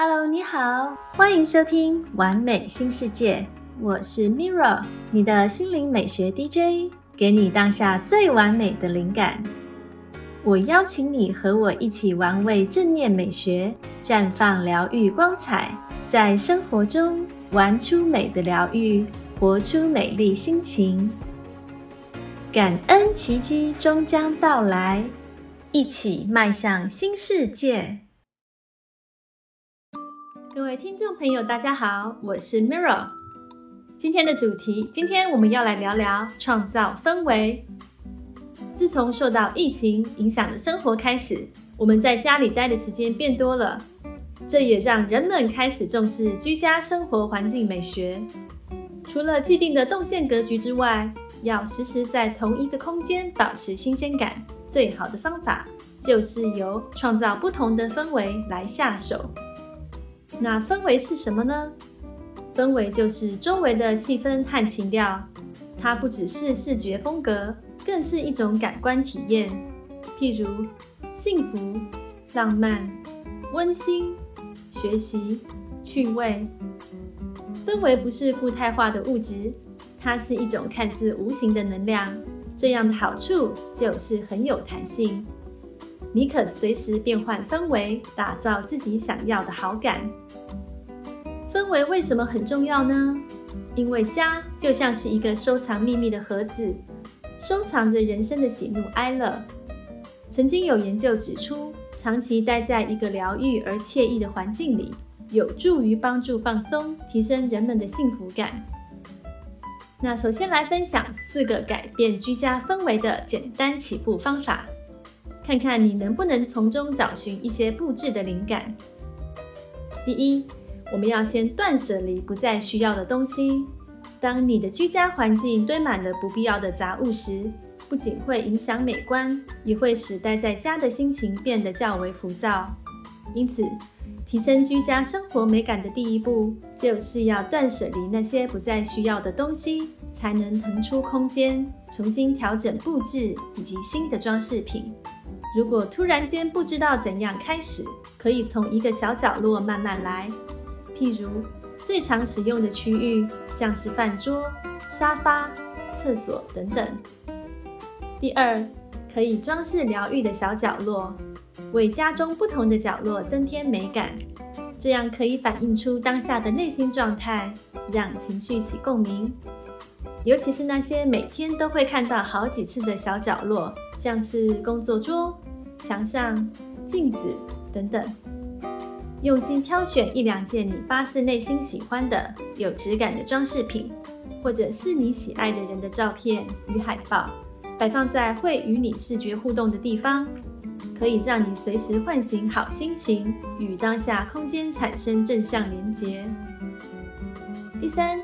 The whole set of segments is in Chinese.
Hello，你好，欢迎收听《完美新世界》，我是 Mirra，你的心灵美学 DJ，给你当下最完美的灵感。我邀请你和我一起玩味正念美学，绽放疗愈光彩，在生活中玩出美的疗愈，活出美丽心情。感恩奇迹终将到来，一起迈向新世界。各位听众朋友，大家好，我是 Mirra。今天的主题，今天我们要来聊聊创造氛围。自从受到疫情影响的生活开始，我们在家里待的时间变多了，这也让人们开始重视居家生活环境美学。除了既定的动线格局之外，要时时在同一个空间保持新鲜感，最好的方法就是由创造不同的氛围来下手。那氛围是什么呢？氛围就是周围的气氛和情调，它不只是视觉风格，更是一种感官体验。譬如幸福、浪漫、温馨、学习、趣味。氛围不是固态化的物质，它是一种看似无形的能量。这样的好处就是很有弹性。你可随时变换氛围，打造自己想要的好感。氛围为什么很重要呢？因为家就像是一个收藏秘密的盒子，收藏着人生的喜怒哀乐。曾经有研究指出，长期待在一个疗愈而惬意的环境里，有助于帮助放松，提升人们的幸福感。那首先来分享四个改变居家氛围的简单起步方法。看看你能不能从中找寻一些布置的灵感。第一，我们要先断舍离不再需要的东西。当你的居家环境堆满了不必要的杂物时，不仅会影响美观，也会使待在家的心情变得较为浮躁。因此，提升居家生活美感的第一步，就是要断舍离那些不再需要的东西，才能腾出空间，重新调整布置以及新的装饰品。如果突然间不知道怎样开始，可以从一个小角落慢慢来。譬如最常使用的区域，像是饭桌、沙发、厕所等等。第二，可以装饰疗愈的小角落，为家中不同的角落增添美感，这样可以反映出当下的内心状态，让情绪起共鸣。尤其是那些每天都会看到好几次的小角落。像是工作桌、墙上、镜子等等，用心挑选一两件你发自内心喜欢的、有质感的装饰品，或者是你喜爱的人的照片与海报，摆放在会与你视觉互动的地方，可以让你随时唤醒好心情，与当下空间产生正向连结。第三，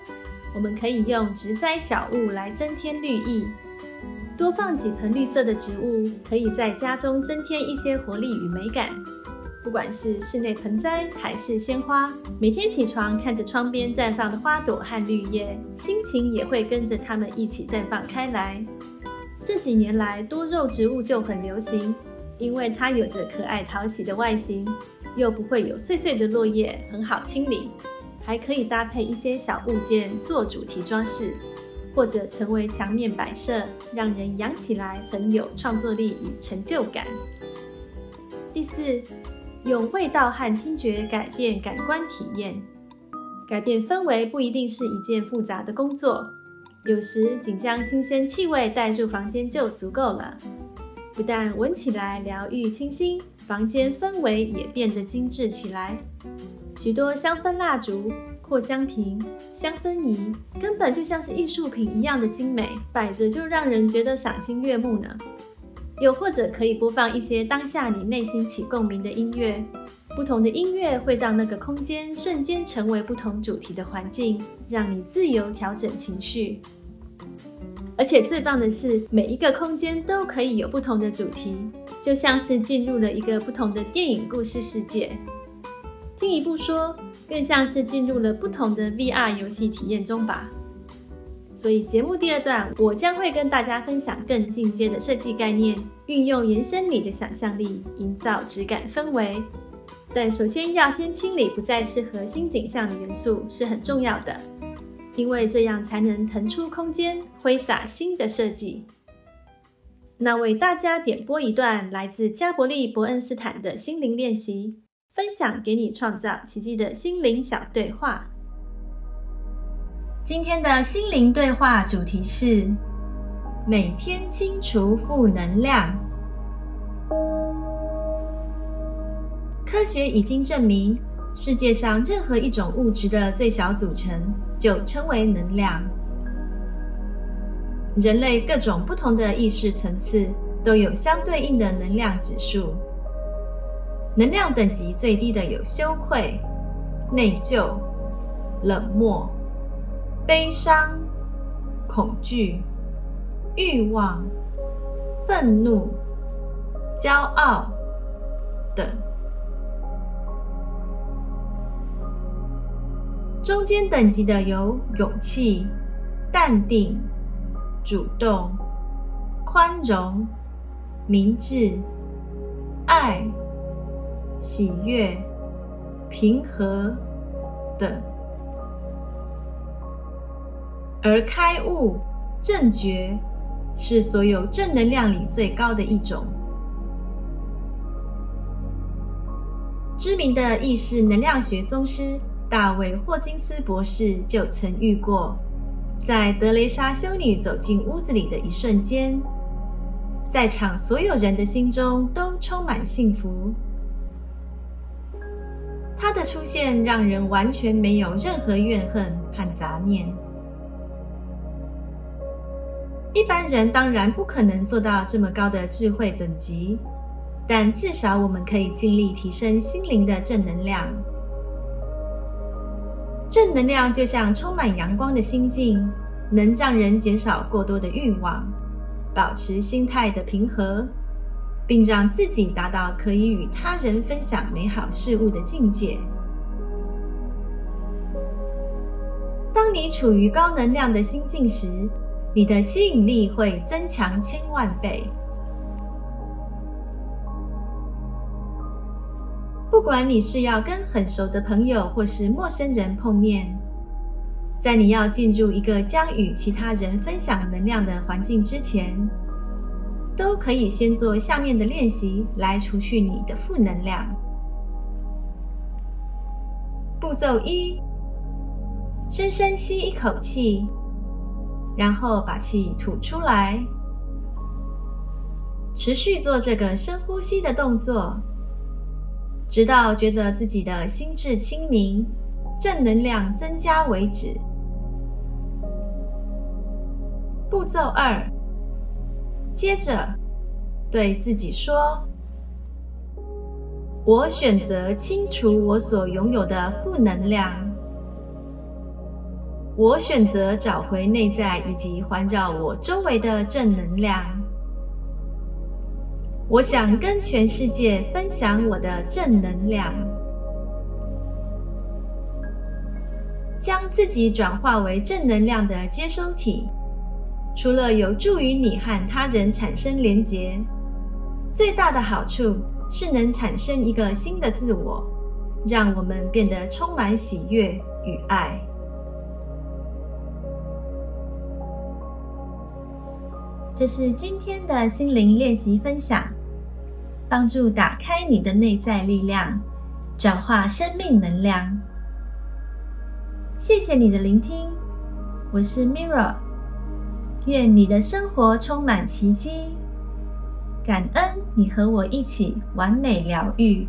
我们可以用植栽小物来增添绿意。多放几盆绿色的植物，可以在家中增添一些活力与美感。不管是室内盆栽还是鲜花，每天起床看着窗边绽放的花朵和绿叶，心情也会跟着它们一起绽放开来。这几年来，多肉植物就很流行，因为它有着可爱讨喜的外形，又不会有碎碎的落叶，很好清理，还可以搭配一些小物件做主题装饰。或者成为墙面摆设，让人养起来很有创作力与成就感。第四，用味道和听觉改变感官体验，改变氛围不一定是一件复杂的工作，有时仅将新鲜气味带入房间就足够了。不但闻起来疗愈清新，房间氛围也变得精致起来。许多香氛蜡烛。扩香瓶、香氛仪根本就像是艺术品一样的精美，摆着就让人觉得赏心悦目呢。又或者可以播放一些当下你内心起共鸣的音乐，不同的音乐会让那个空间瞬间成为不同主题的环境，让你自由调整情绪。而且最棒的是，每一个空间都可以有不同的主题，就像是进入了一个不同的电影故事世界。进一步说，更像是进入了不同的 VR 游戏体验中吧。所以节目第二段，我将会跟大家分享更进阶的设计概念，运用延伸你的想象力，营造质感氛围。但首先要先清理不再适合新景象的元素是很重要的，因为这样才能腾出空间，挥洒新的设计。那为大家点播一段来自加伯利·伯恩斯坦的心灵练习，分享给你创造奇迹的心灵小对话。今天的心灵对话主题是每天清除负能量。科学已经证明，世界上任何一种物质的最小组成就称为能量。人类各种不同的意识层次都有相对应的能量指数。能量等级最低的有羞愧、内疚、冷漠、悲伤、恐惧、欲望、愤怒、骄傲等。中间等级的有勇气、淡定。主动、宽容、明智、爱、喜悦、平和等，而开悟、正觉是所有正能量里最高的一种。知名的意识能量学宗师大卫·霍金斯博士就曾遇过。在德雷莎修女走进屋子里的一瞬间，在场所有人的心中都充满幸福。他的出现让人完全没有任何怨恨和杂念。一般人当然不可能做到这么高的智慧等级，但至少我们可以尽力提升心灵的正能量。正能量就像充满阳光的心境，能让人减少过多的欲望，保持心态的平和，并让自己达到可以与他人分享美好事物的境界。当你处于高能量的心境时，你的吸引力会增强千万倍。不管你是要跟很熟的朋友或是陌生人碰面，在你要进入一个将与其他人分享能量的环境之前，都可以先做下面的练习来除去你的负能量。步骤一：深深吸一口气，然后把气吐出来，持续做这个深呼吸的动作。直到觉得自己的心智清明、正能量增加为止。步骤二，接着对自己说：“我选择清除我所拥有的负能量，我选择找回内在以及环绕我周围的正能量。”我想跟全世界分享我的正能量，将自己转化为正能量的接收体。除了有助于你和他人产生连结，最大的好处是能产生一个新的自我，让我们变得充满喜悦与爱。这是今天的心灵练习分享，帮助打开你的内在力量，转化生命能量。谢谢你的聆听，我是 Mirra，愿你的生活充满奇迹，感恩你和我一起完美疗愈。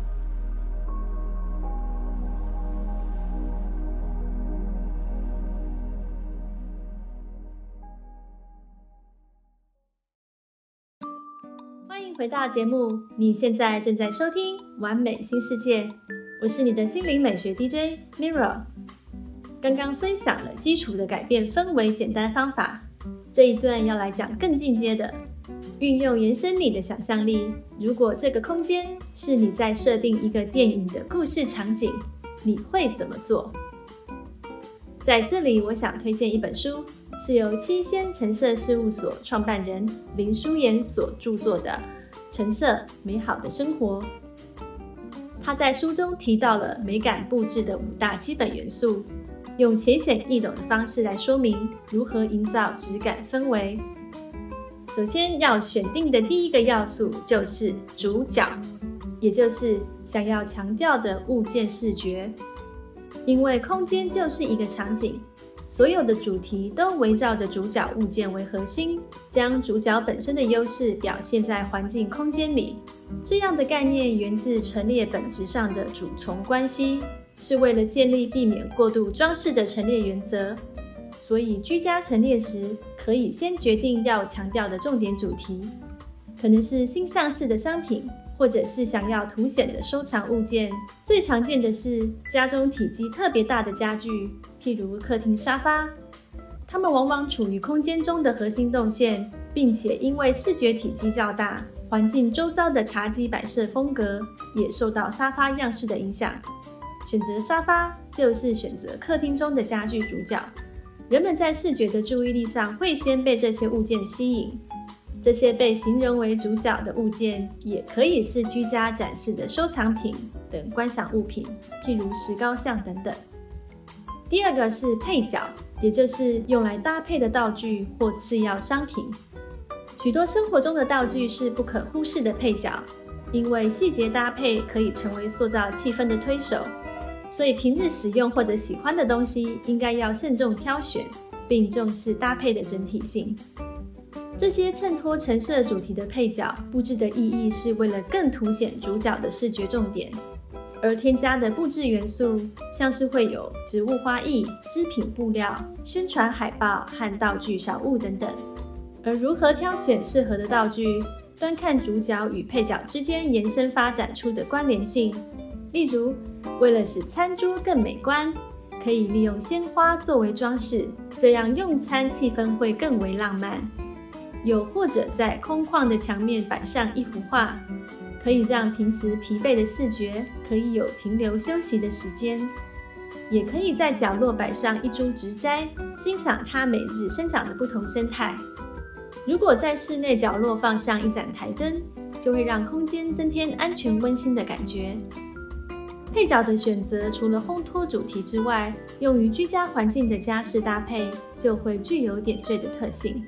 欢迎回到节目，你现在正在收听《完美新世界》，我是你的心灵美学 DJ Mirror。刚刚分享了基础的改变氛围简单方法，这一段要来讲更进阶的，运用延伸你的想象力。如果这个空间是你在设定一个电影的故事场景，你会怎么做？在这里，我想推荐一本书，是由七仙陈设事务所创办人林淑妍所著作的。陈设美好的生活。他在书中提到了美感布置的五大基本元素，用浅显易懂的方式来说明如何营造质感氛围。首先要选定的第一个要素就是主角，也就是想要强调的物件视觉。因为空间就是一个场景，所有的主题都围绕着主角物件为核心，将主角本身的优势表现在环境空间里。这样的概念源自陈列本质上的主从关系，是为了建立避免过度装饰的陈列原则。所以居家陈列时，可以先决定要强调的重点主题，可能是新上市的商品。或者是想要凸显的收藏物件，最常见的是家中体积特别大的家具，譬如客厅沙发，它们往往处于空间中的核心动线，并且因为视觉体积较大，环境周遭的茶几摆设风格也受到沙发样式的影响。选择沙发就是选择客厅中的家具主角，人们在视觉的注意力上会先被这些物件吸引。这些被形容为主角的物件，也可以是居家展示的收藏品等观赏物品，譬如石膏像等等。第二个是配角，也就是用来搭配的道具或次要商品。许多生活中的道具是不可忽视的配角，因为细节搭配可以成为塑造气氛的推手。所以平日使用或者喜欢的东西，应该要慎重挑选，并重视搭配的整体性。这些衬托陈设主题的配角布置的意义是为了更凸显主角的视觉重点，而添加的布置元素像是会有植物花艺、织品布料、宣传海报和道具小物等等。而如何挑选适合的道具，端看主角与配角之间延伸发展出的关联性。例如，为了使餐桌更美观，可以利用鲜花作为装饰，这样用餐气氛会更为浪漫。又或者在空旷的墙面摆上一幅画，可以让平时疲惫的视觉可以有停留休息的时间；也可以在角落摆上一株植栽，欣赏它每日生长的不同生态。如果在室内角落放上一盏台灯，就会让空间增添安全温馨的感觉。配角的选择，除了烘托主题之外，用于居家环境的家饰搭配就会具有点缀的特性。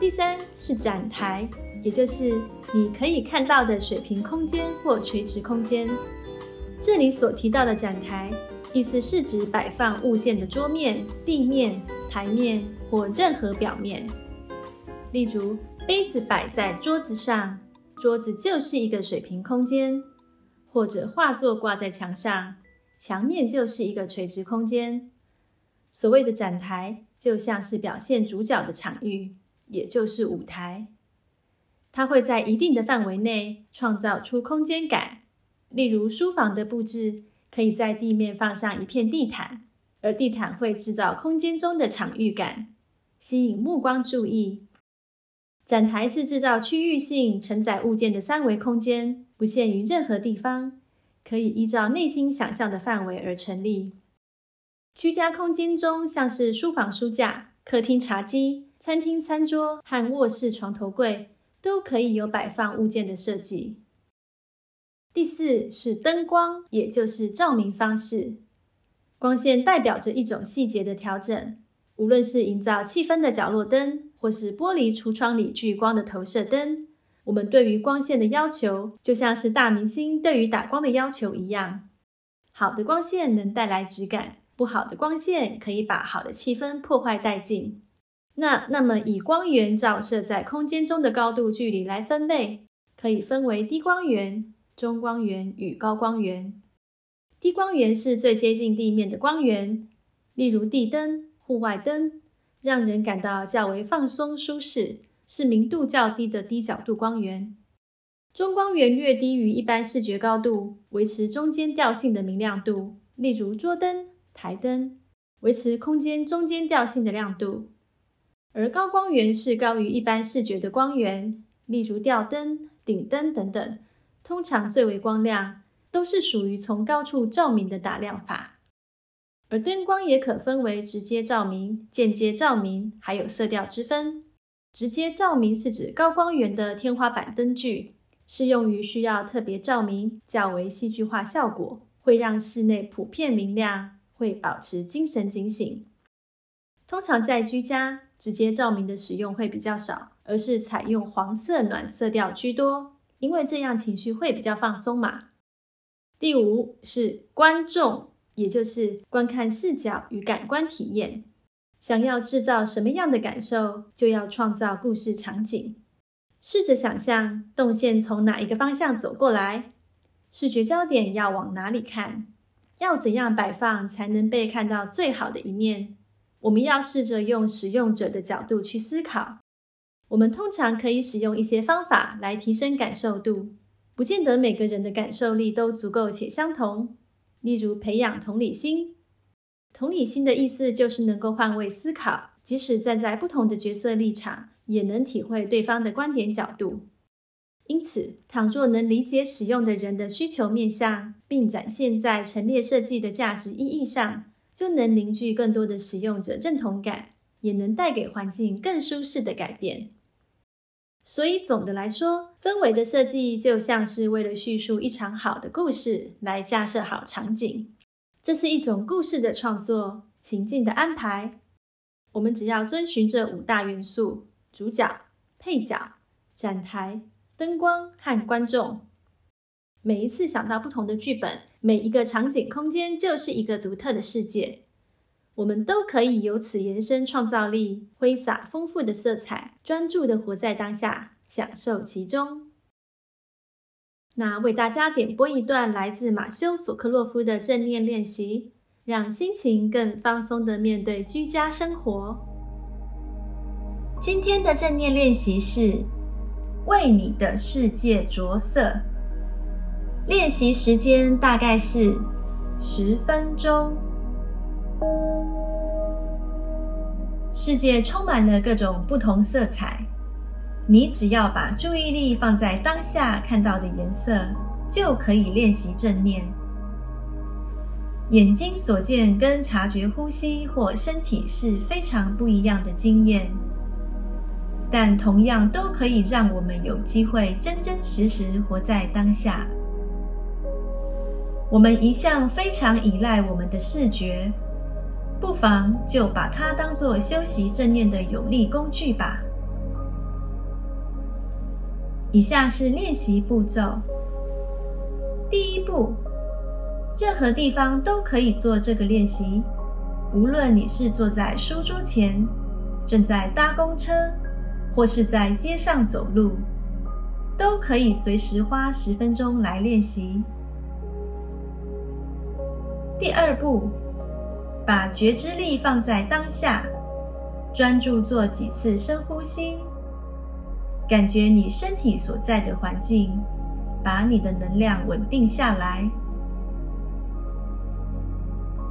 第三是展台，也就是你可以看到的水平空间或垂直空间。这里所提到的展台，意思是指摆放物件的桌面、地面、台面或任何表面。例如，杯子摆在桌子上，桌子就是一个水平空间；或者画作挂在墙上，墙面就是一个垂直空间。所谓的展台，就像是表现主角的场域。也就是舞台，它会在一定的范围内创造出空间感。例如，书房的布置可以在地面放上一片地毯，而地毯会制造空间中的场域感，吸引目光注意。展台是制造区域性承载物件的三维空间，不限于任何地方，可以依照内心想象的范围而成立。居家空间中，像是书房书架、客厅茶几。餐厅餐桌和卧室床头柜都可以有摆放物件的设计。第四是灯光，也就是照明方式。光线代表着一种细节的调整，无论是营造气氛的角落灯，或是玻璃橱窗里聚光的投射灯。我们对于光线的要求，就像是大明星对于打光的要求一样。好的光线能带来质感，不好的光线可以把好的气氛破坏殆尽。那那么，以光源照射在空间中的高度距离来分类，可以分为低光源、中光源与高光源。低光源是最接近地面的光源，例如地灯、户外灯，让人感到较为放松舒适，是明度较低的低角度光源。中光源略低于一般视觉高度，维持中间调性的明亮度，例如桌灯、台灯，维持空间中间调性的亮度。而高光源是高于一般视觉的光源，例如吊灯、顶灯等等，通常最为光亮，都是属于从高处照明的打亮法。而灯光也可分为直接照明、间接照明，还有色调之分。直接照明是指高光源的天花板灯具，适用于需要特别照明、较为戏剧化效果，会让室内普遍明亮，会保持精神警醒。通常在居家，直接照明的使用会比较少，而是采用黄色暖色调居多，因为这样情绪会比较放松嘛。第五是观众，也就是观看视角与感官体验。想要制造什么样的感受，就要创造故事场景。试着想象动线从哪一个方向走过来，视觉焦点要往哪里看，要怎样摆放才能被看到最好的一面。我们要试着用使用者的角度去思考。我们通常可以使用一些方法来提升感受度。不见得每个人的感受力都足够且相同。例如，培养同理心。同理心的意思就是能够换位思考，即使站在不同的角色立场，也能体会对方的观点角度。因此，倘若能理解使用的人的需求面向，并展现在陈列设计的价值意义上，就能凝聚更多的使用者认同感，也能带给环境更舒适的改变。所以，总的来说，氛围的设计就像是为了叙述一场好的故事来架设好场景。这是一种故事的创作、情境的安排。我们只要遵循这五大元素：主角、配角、展台、灯光和观众。每一次想到不同的剧本，每一个场景空间就是一个独特的世界。我们都可以由此延伸创造力，挥洒丰富的色彩，专注的活在当下，享受其中。那为大家点播一段来自马修·索克洛夫的正念练习，让心情更放松的面对居家生活。今天的正念练习是为你的世界着色，练习时间大概是十分钟。世界充满了各种不同色彩，你只要把注意力放在当下看到的颜色，就可以练习正念。眼睛所见跟察觉呼吸或身体是非常不一样的经验，但同样都可以让我们有机会真真实实活在当下。我们一向非常依赖我们的视觉。不妨就把它当做修习正念的有力工具吧。以下是练习步骤：第一步，任何地方都可以做这个练习，无论你是坐在书桌前、正在搭公车，或是在街上走路，都可以随时花十分钟来练习。第二步。把觉知力放在当下，专注做几次深呼吸，感觉你身体所在的环境，把你的能量稳定下来。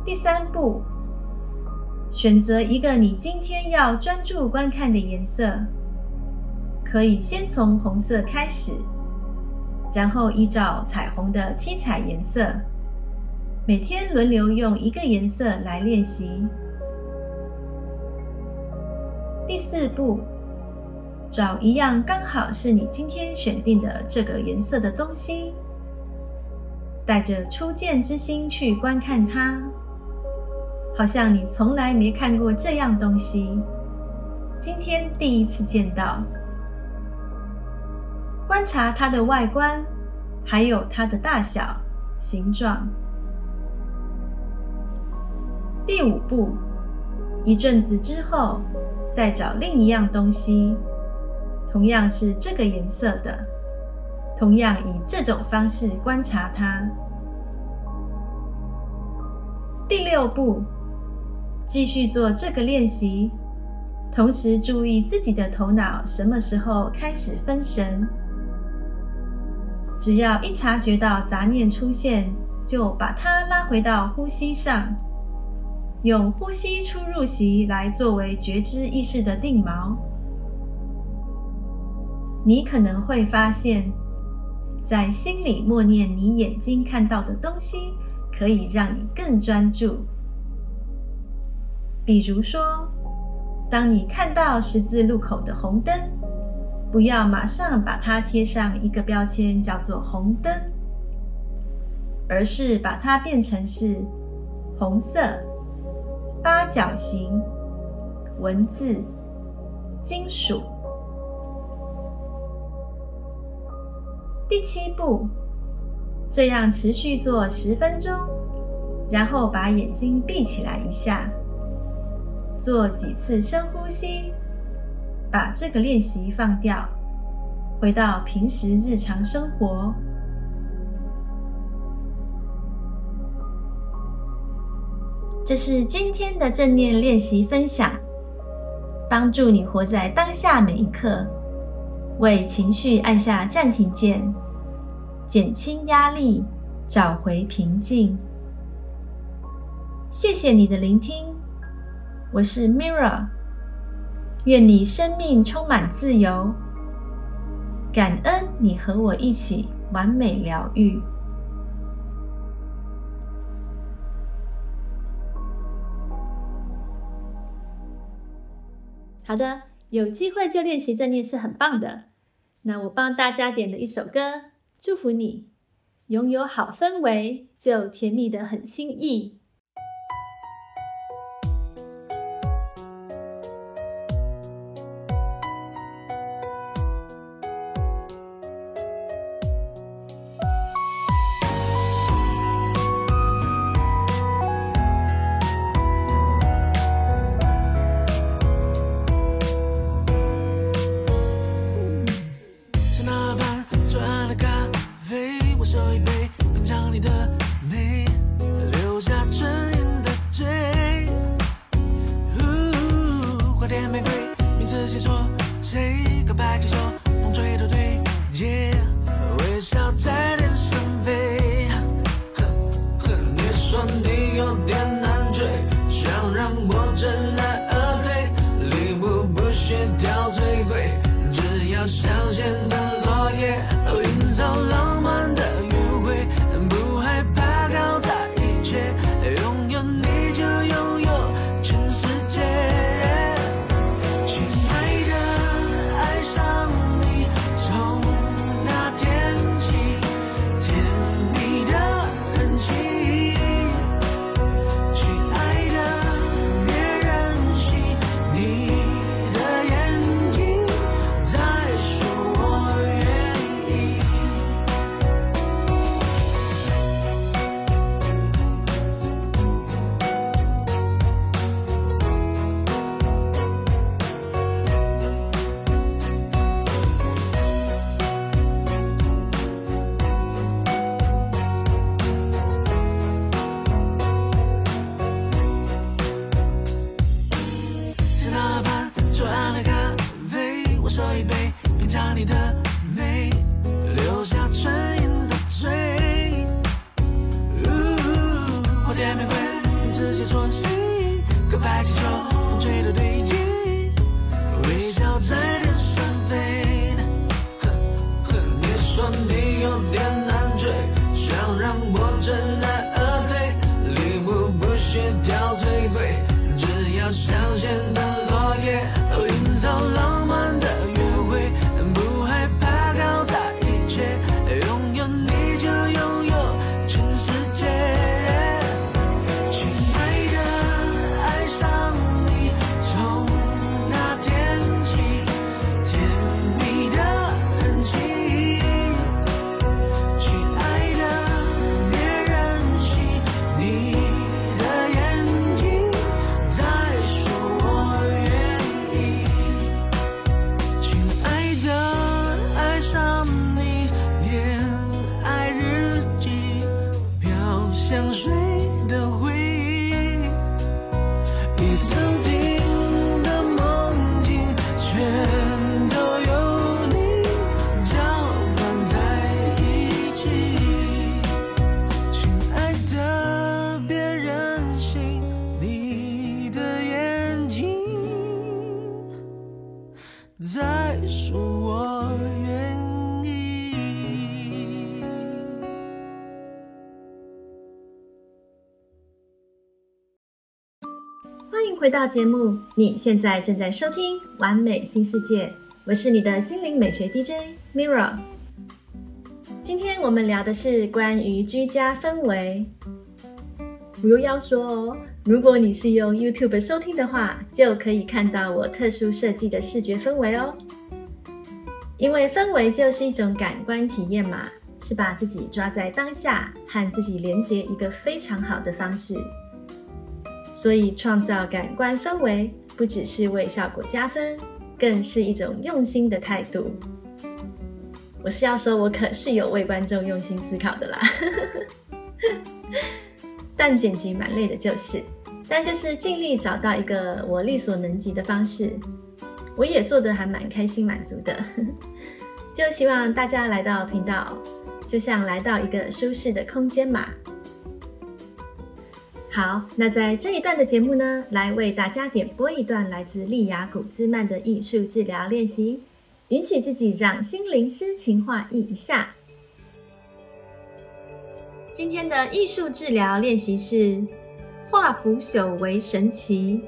第三步，选择一个你今天要专注观看的颜色，可以先从红色开始，然后依照彩虹的七彩颜色。每天轮流用一个颜色来练习。第四步，找一样刚好是你今天选定的这个颜色的东西，带着初见之心去观看它，好像你从来没看过这样东西，今天第一次见到。观察它的外观，还有它的大小、形状。第五步，一阵子之后，再找另一样东西，同样是这个颜色的，同样以这种方式观察它。第六步，继续做这个练习，同时注意自己的头脑什么时候开始分神。只要一察觉到杂念出现，就把它拉回到呼吸上。用呼吸出入息来作为觉知意识的定锚，你可能会发现，在心里默念你眼睛看到的东西，可以让你更专注。比如说，当你看到十字路口的红灯，不要马上把它贴上一个标签，叫做红灯，而是把它变成是红色、八角形、文字、金属。第七步，这样持续做十分钟，然后把眼睛闭起来一下，做几次深呼吸。把这个练习放掉，回到平时日常生活。这是今天的正念练习分享，帮助你活在当下每一刻，为情绪按下暂停键，减轻压力，找回平静。谢谢你的聆听，我是 Mirra，。愿你生命充满自由，感恩你和我一起完美疗愈。好的，有机会就练习正念是很棒的。那我帮大家点了一首歌，祝福你拥有好氛围，就甜蜜的很轻易。再说我愿意。欢迎回到节目，你现在正在收听《完美新世界》，我是你的心灵美学 DJ Mirra。今天我们聊的是关于居家氛围。我又要说哦，如果你是用 YouTube 收听的话，就可以看到我特殊设计的视觉氛围哦。因为氛围就是一种感官体验嘛，是把自己抓在当下，和自己连接一个非常好的方式。所以创造感官氛围，不只是为效果加分，更是一种用心的态度。我是要说，我可是有为观众用心思考的啦。但剪辑蛮累的，就是，但就是尽力找到一个我力所能及的方式，我也做得还蛮开心满足的。就希望大家来到频道，就像来到一个舒适的空间嘛。好，那在这一段的节目呢，来为大家点播一段来自利雅古兹曼的艺术治疗练习，允许自己让心灵诗情画意一下。今天的艺术治疗练习是化腐朽为神奇。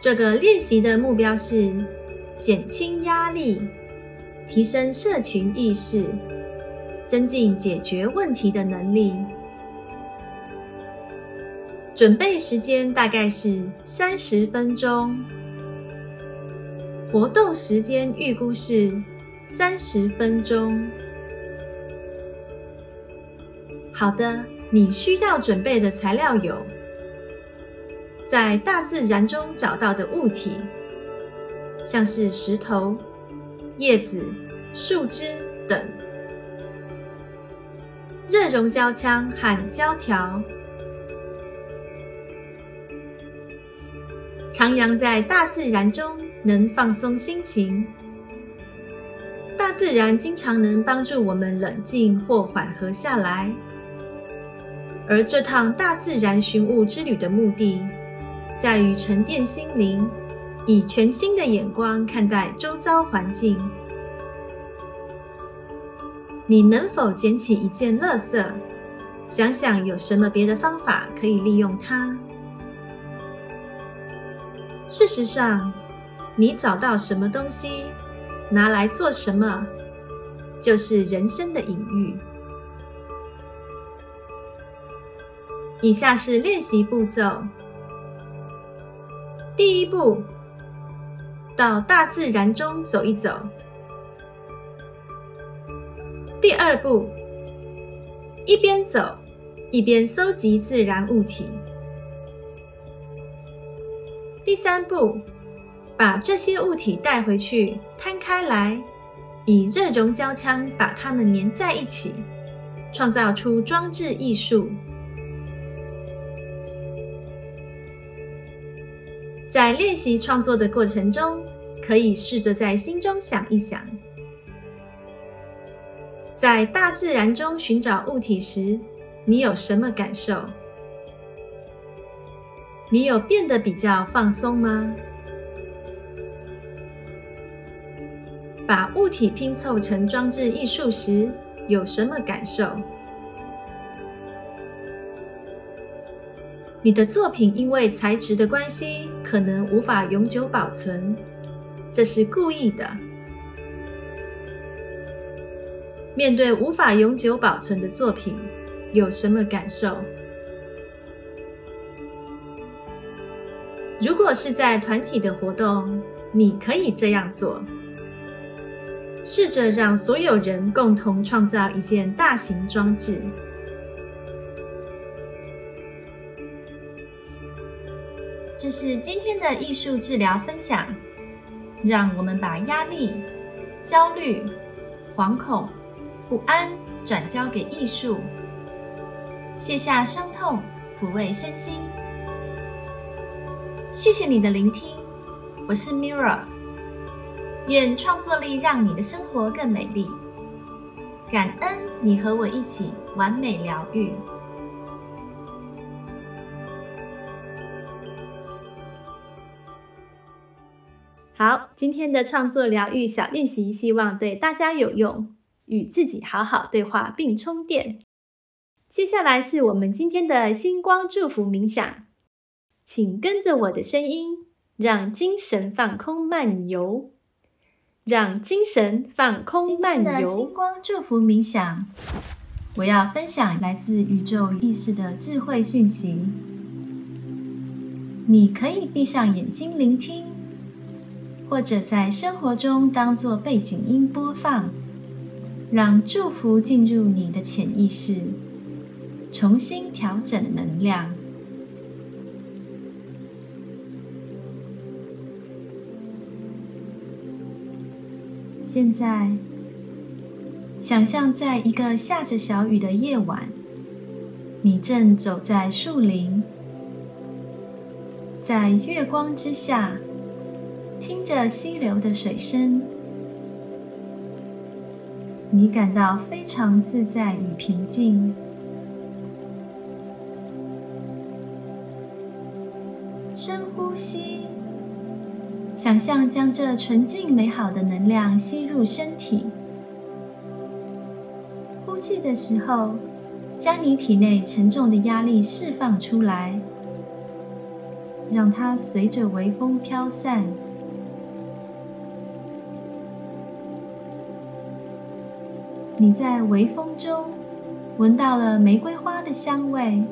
这个练习的目标是减轻压力，提升社群意识，增进解决问题的能力。准备时间大概是三十分钟，活动时间预估是三十分钟。好的，你需要准备的材料有：在大自然中找到的物体，像是石头、叶子、树枝等；热熔胶枪和胶条。徜徉在大自然中，能放松心情。大自然经常能帮助我们冷静或缓和下来。而这趟大自然寻物之旅的目的，在于沉淀心灵，以全新的眼光看待周遭环境。你能否捡起一件垃圾，想想有什么别的方法可以利用它？事实上，你找到什么东西，拿来做什么，就是人生的隐喻。以下是练习步骤：第一步，到大自然中走一走；第二步，一边走一边搜集自然物体。第三步，把这些物体带回去，摊开来，以热熔胶枪把它们粘在一起，创造出装置艺术。在练习创作的过程中，可以试着在心中想一想，在大自然中寻找物体时，你有什么感受？你有变得比较放松吗？把物体拼凑成装置艺术时有什么感受？你的作品因为材质的关系可能无法永久保存，这是故意的。面对无法永久保存的作品，有什么感受？如果是在团体的活动，你可以这样做：试着让所有人共同创造一件大型装置。这是今天的艺术治疗分享。让我们把压力、焦虑、惶恐、不安转交给艺术，卸下伤痛，抚慰身心。谢谢你的聆听，我是 Mirra。愿创作力让你的生活更美丽。感恩你和我一起完美疗愈。好，今天的创作疗愈小练习，希望对大家有用。与自己好好对话并充电。接下来是我们今天的星光祝福冥想。请跟着我的声音，让精神放空漫游。让精神放空漫游。星光祝福冥想，我要分享来自宇宙意识的智慧讯息。你可以闭上眼睛聆听，或者在生活中当做背景音播放，让祝福进入你的潜意识，重新调整能量。现在，想象在一个下着小雨的夜晚，你正走在树林，在月光之下，听着溪流的水声，你感到非常自在与平静。深呼吸。想象将这纯净美好的能量吸入身体，呼气的时候，将你体内沉重的压力释放出来，让它随着微风飘散。你在微风中闻到了玫瑰花的香味，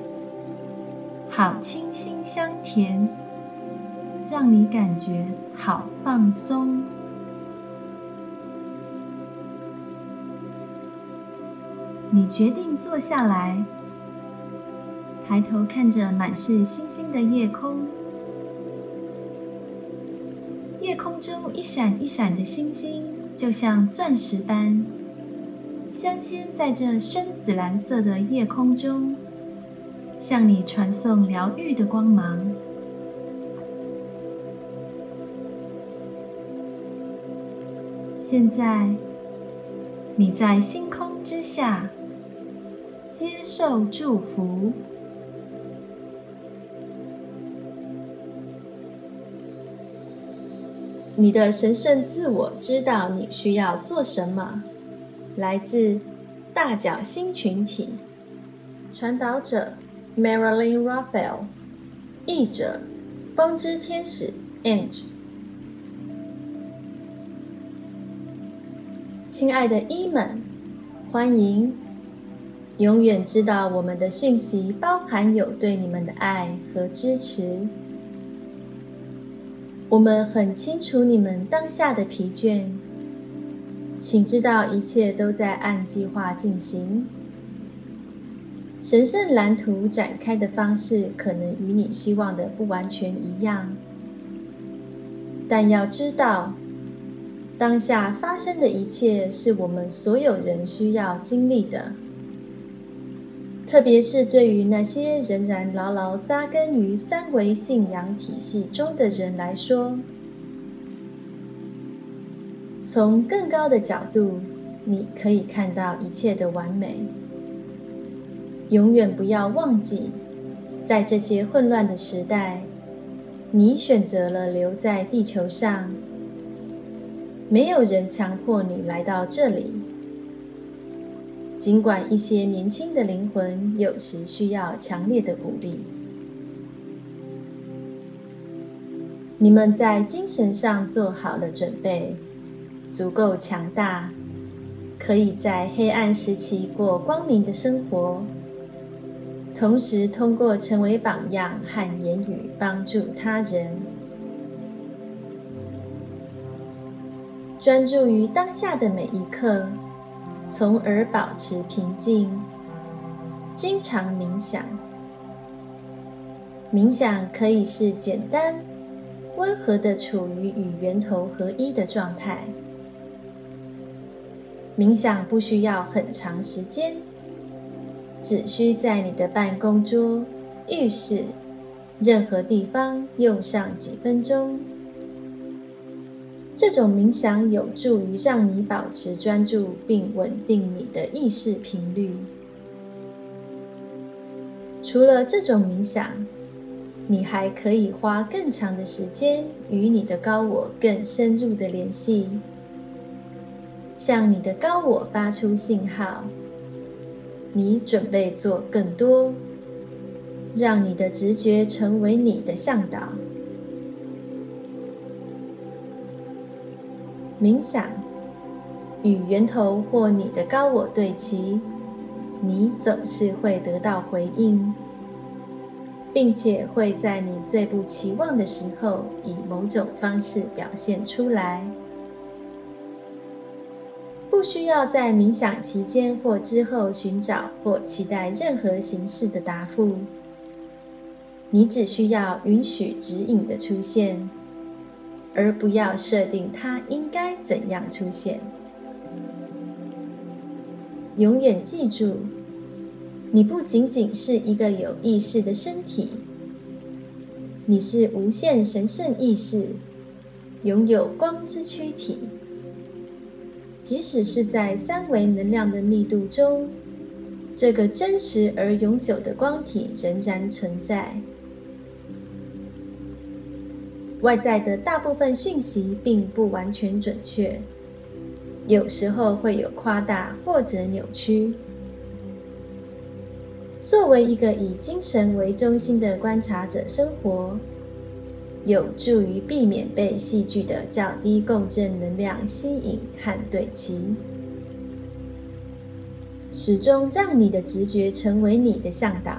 好清新香甜，让你感觉。好放松。你决定坐下来，抬头看着满是星星的夜空。夜空中一闪一闪的星星，就像钻石般镶嵌在这深紫蓝色的夜空中，向你传送疗愈的光芒。现在，你在星空之下接受祝福。你的神圣自我知道你需要做什么。来自大角星群体，传导者 Marilyn Raphael，译者风之天使 Ange。亲爱的伊们，欢迎！永远知道我们的讯息包含有对你们的爱和支持。我们很清楚你们当下的疲倦，请知道一切都在按计划进行。神圣蓝图展开的方式可能与你希望的不完全一样，但要知道。当下发生的一切是我们所有人需要经历的，特别是对于那些仍然牢牢扎根于三维信仰体系中的人来说。从更高的角度，你可以看到一切的完美。永远不要忘记，在这些混乱的时代，你选择了留在地球上。没有人强迫你来到这里，尽管一些年轻的灵魂有时需要强烈的鼓励。你们在精神上做好了准备，足够强大，可以在黑暗时期过光明的生活，同时通过成为榜样和言语帮助他人。专注于当下的每一刻，从而保持平静。经常冥想，冥想可以是简单、温和的处于与源头合一的状态。冥想不需要很长时间，只需在你的办公桌、浴室任何地方用上几分钟。这种冥想有助于让你保持专注，并稳定你的意识频率。除了这种冥想，你还可以花更长的时间与你的高我更深入的联系，向你的高我发出信号：你准备做更多，让你的直觉成为你的向导。冥想，与源头或你的高我对齐，你总是会得到回应，并且会在你最不期望的时候，以某种方式表现出来。不需要在冥想期间或之后寻找或期待任何形式的答复，你只需要允许指引的出现，而不要设定它应该怎样出现。永远记住，你不仅仅是一个有意识的身体，你是无限神圣意识，拥有光之躯体。即使是在三维能量的密度中，这个真实而永久的光体仍然存在。外在的大部分讯息并不完全准确，有时候会有夸大或者扭曲。作为一个以精神为中心的观察者生活。有助于避免被戏剧的较低共振能量吸引和对齐，始终让你的直觉成为你的向导。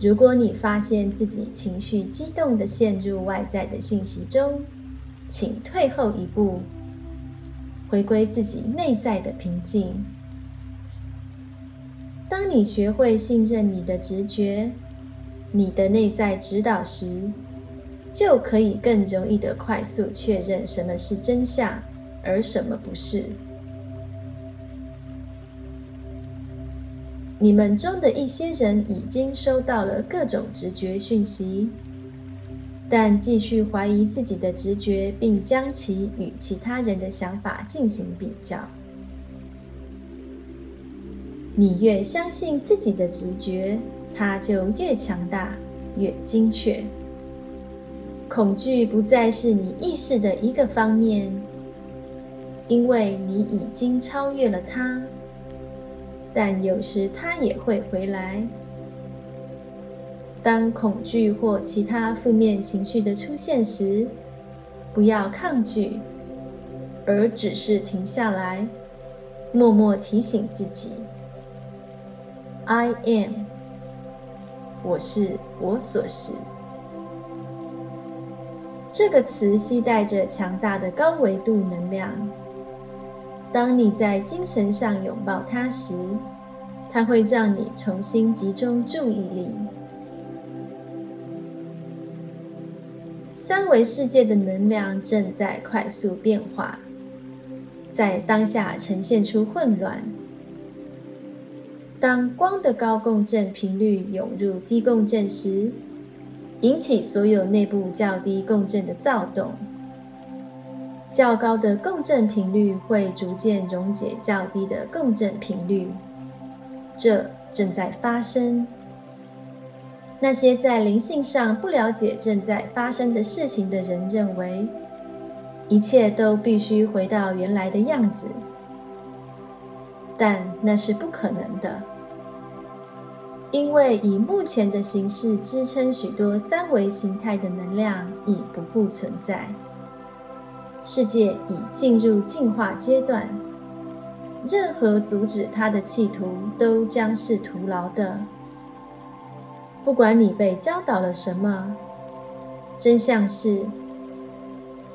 如果你发现自己情绪激动的陷入外在的讯息中，请退后一步，回归自己内在的平静。当你学会信任你的直觉，你的内在指导时，就可以更容易的快速确认什么是真相，而什么不是。你们中的一些人已经收到了各种直觉讯息，但继续怀疑自己的直觉，并将其与其他人的想法进行比较。你越相信自己的直觉，它就越强大，越精确。恐惧不再是你意识的一个方面，因为你已经超越了它。但有时它也会回来。当恐惧或其他负面情绪的出现时，不要抗拒，而只是停下来，默默提醒自己：“I am，我是我所是。”这个词携带着强大的高维度能量。当你在精神上拥抱它时，它会让你重新集中注意力。三维世界的能量正在快速变化，在当下呈现出混乱。当光的高共振频率涌入低共振时，引起所有内部较低共振的躁动，较高的共振频率会逐渐溶解较低的共振频率。这正在发生。那些在灵性上不了解正在发生的事情的人认为，一切都必须回到原来的样子，但那是不可能的。因为以目前的形式支撑许多三维形态的能量已不复存在，世界已进入进化阶段，任何阻止它的企图都将是徒劳的。不管你被教导了什么，真相是，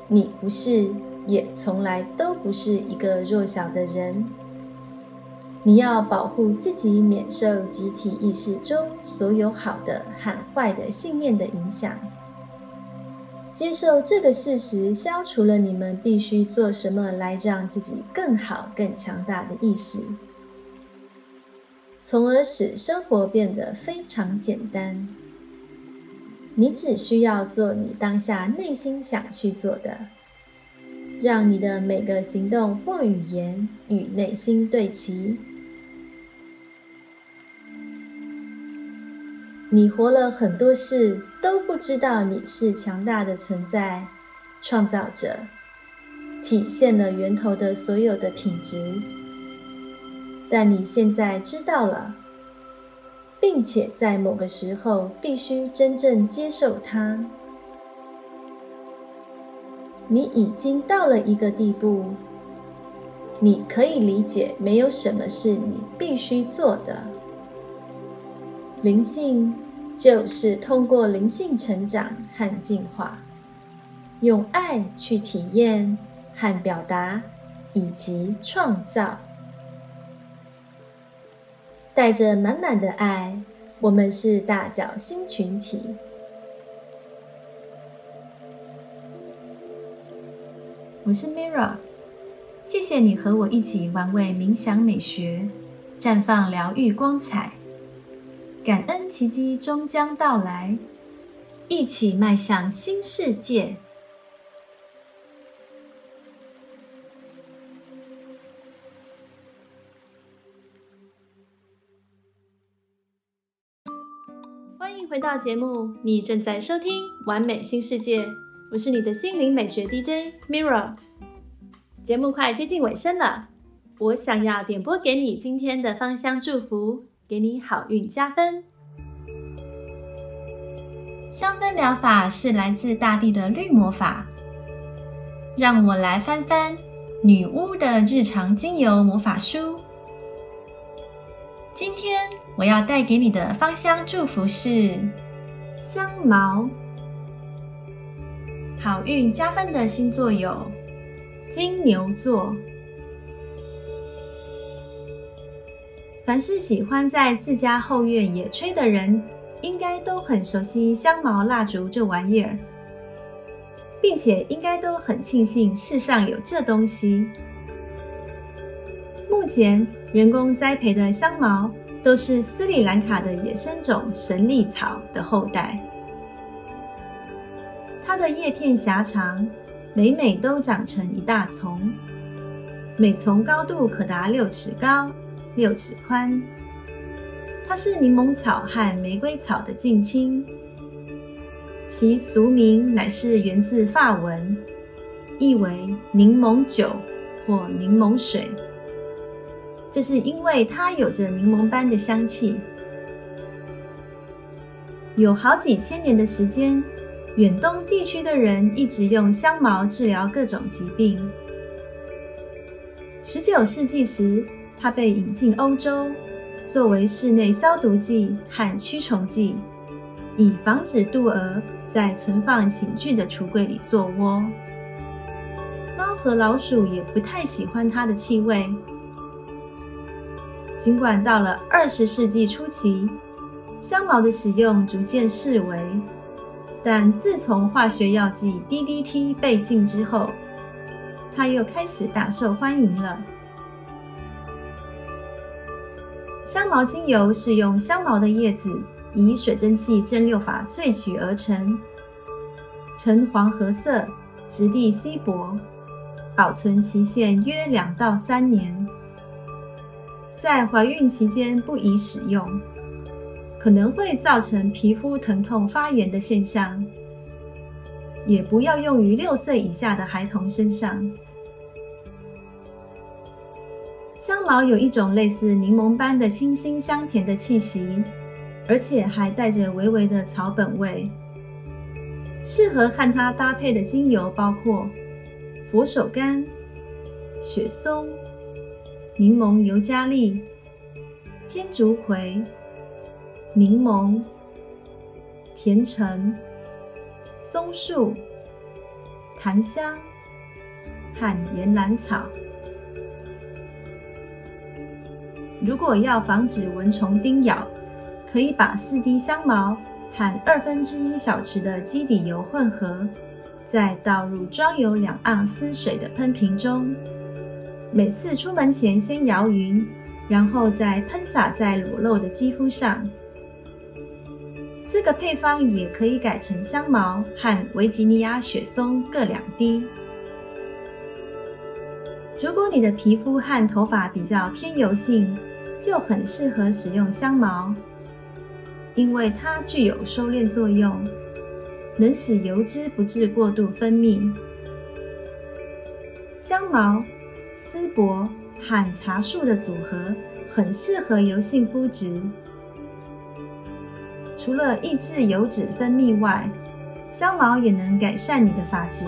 你不是，也从来都不是一个弱小的人。你要保护自己免受集体意识中所有好的和坏的信念的影响。接受这个事实，消除了你们必须做什么来让自己更好、更强大的意识，从而使生活变得非常简单。你只需要做你当下内心想去做的，让你的每个行动或语言与内心对齐。你活了很多事，都不知道你是强大的存在，创造者，体现了源头的所有的品质。但你现在知道了，并且在某个时候必须真正接受它。你已经到了一个地步，你可以理解没有什么是你必须做的。灵性就是通过灵性成长和进化，用爱去体验和表达，以及创造。带着满满的爱，我们是大角星群体。我是 Mira，谢谢你和我一起玩味冥想美学，绽放疗愈光彩。感恩奇迹终将到来，一起迈向新世界。欢迎回到节目，你正在收听《完美新世界》，我是你的心灵美学 DJ Mirra。节目快接近尾声了，我想要点播给你今天的芳香祝福，给你好运加分。香氛疗法是来自大地的绿魔法，让我来翻翻女巫的日常精油魔法书。今天我要带给你的芳香祝福是香茅。好运加分的星座有金牛座。凡是喜欢在自家后院野炊的人，应该都很熟悉香茅蜡烛这玩意儿，并且应该都很庆幸世上有这东西。目前人工栽培的香茅。都是斯里兰卡的野生种神力草的后代。它的叶片狭长，每每都长成一大丛，每丛高度可达六尺高、六尺宽。它是柠檬草和玫瑰草的近亲，其俗名乃是源自法文，意为柠檬酒或柠檬水。这是因为它有着柠檬般的香气。有好几千年的时间，远东地区的人一直用香茅治疗各种疾病。十九世纪时，它被引进欧洲，作为室内消毒剂和驱虫剂，以防止渡蛾在存放寝具的橱柜里做窝。猫和老鼠也不太喜欢它的气味。尽管到了二十世纪初期，香茅的使用逐渐式微，但自从化学药剂 DDT 被禁之后，它又开始大受欢迎了。香茅精油是用香茅的叶子以水蒸气蒸馏法萃取而成，呈黄褐色，质地稀薄，保存期限约两到三年。在怀孕期间不宜使用，可能会造成皮肤疼痛、发炎的现象。也不要用于六岁以下的孩童身上。香茅有一种类似柠檬般的清新香甜的气息，而且还带着微微的草本味。适合和它搭配的精油包括佛手柑、雪松。柠檬尤加利、天竺葵、柠檬、甜橙、松树、檀香和岩兰草。如果要防止蚊虫叮咬，可以把四滴香茅和二分之一小匙的基底油混合，再倒入装有两盎司水的喷瓶中。每次出门前先摇匀，然后再喷洒在裸露的肌肤上。这个配方也可以改成香茅和维吉尼亚雪松各两滴。如果你的皮肤和头发比较偏油性，就很适合使用香茅，因为它具有收敛作用，能使油脂不致过度分泌。香茅。丝柏和茶树的组合很适合油性肤质。除了抑制油脂分泌外，香茅也能改善你的发质。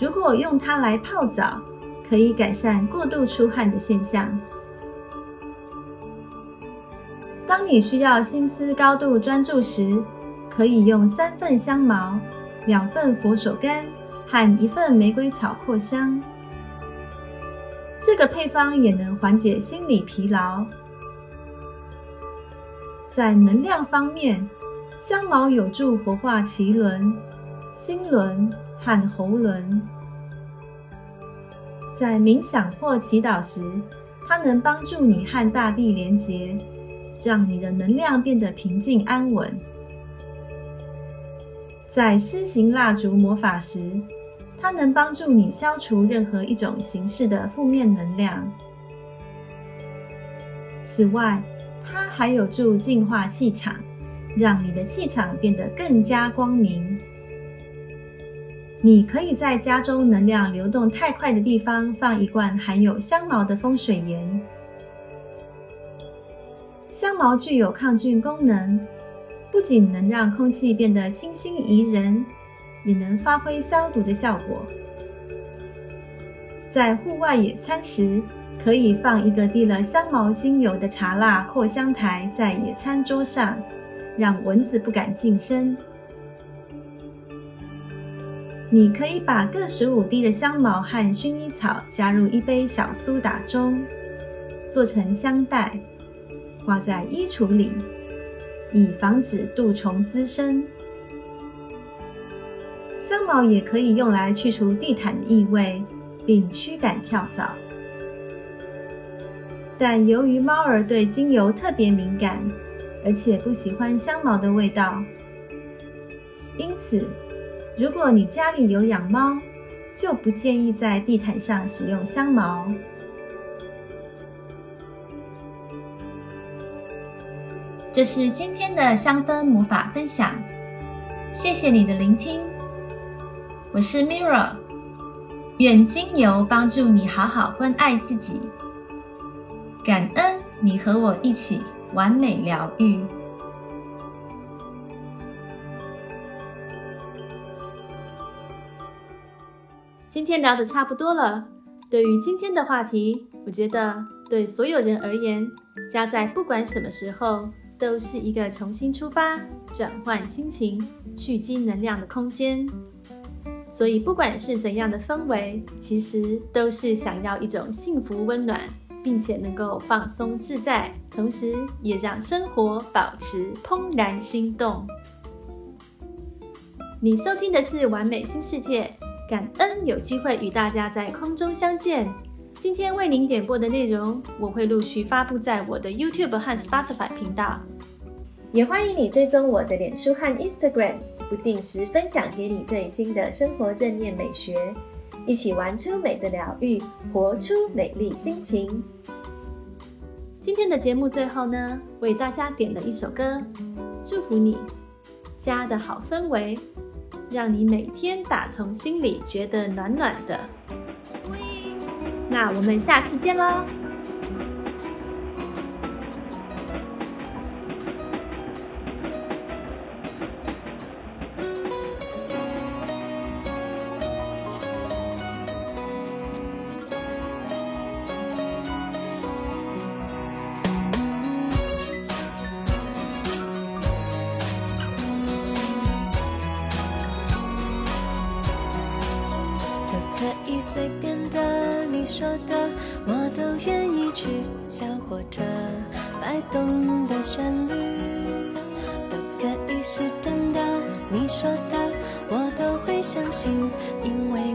如果用它来泡澡，可以改善过度出汗的现象。当你需要心思高度专注时，可以用三份香茅、两份佛手柑和一份玫瑰草扩香。这个配方也能缓解心理疲劳。在能量方面，香茅有助活化脐轮、心轮和喉轮。在冥想或祈祷时，它能帮助你和大地连结，让你的能量变得平静安稳。在施行蜡烛魔法时，它能帮助你消除任何一种形式的负面能量。此外，它还有助净化气场，让你的气场变得更加光明。你可以在家中能量流动太快的地方放一罐含有香茅的风水盐。香茅具有抗菌功能，不仅能让空气变得清新宜人。也能发挥消毒的效果。在户外野餐时，可以放一个滴了香茅精油的茶蜡扩香台在野餐桌上，让蚊子不敢近身。你可以把各十五滴的香茅和薰衣草加入一杯小苏打中，做成香袋，挂在衣橱里，以防止蠹虫滋生。香茅也可以用来去除地毯的异味，并驱赶跳蚤。但由于猫儿对精油特别敏感，而且不喜欢香茅的味道，因此，如果你家里有养猫，就不建议在地毯上使用香茅。这是今天的香氛魔法分享，谢谢你的聆听。我是 Mirra，愿精油帮助你好好关爱自己。感恩你和我一起完美疗愈。今天聊的差不多了。对于今天的话题，我觉得对所有人而言，家在不管什么时候都是一个重新出发、转换心情、蓄积能量的空间。所以，不管是怎样的氛围，其实都是想要一种幸福温暖，并且能够放松自在，同时也让生活保持怦然心动。你收听的是《完美新世界》，感恩有机会与大家在空中相见。今天为您点播的内容，我会陆续发布在我的 YouTube 和 Spotify 频道，也欢迎你追踪我的脸书和 Instagram。不定时分享给你最新的生活正念美学，一起玩出美的疗愈，活出美丽心情。今天的节目最后呢，为大家点了一首歌，祝福你家的好氛围，让你每天打从心里觉得暖暖的。那我们下次见喽。心因为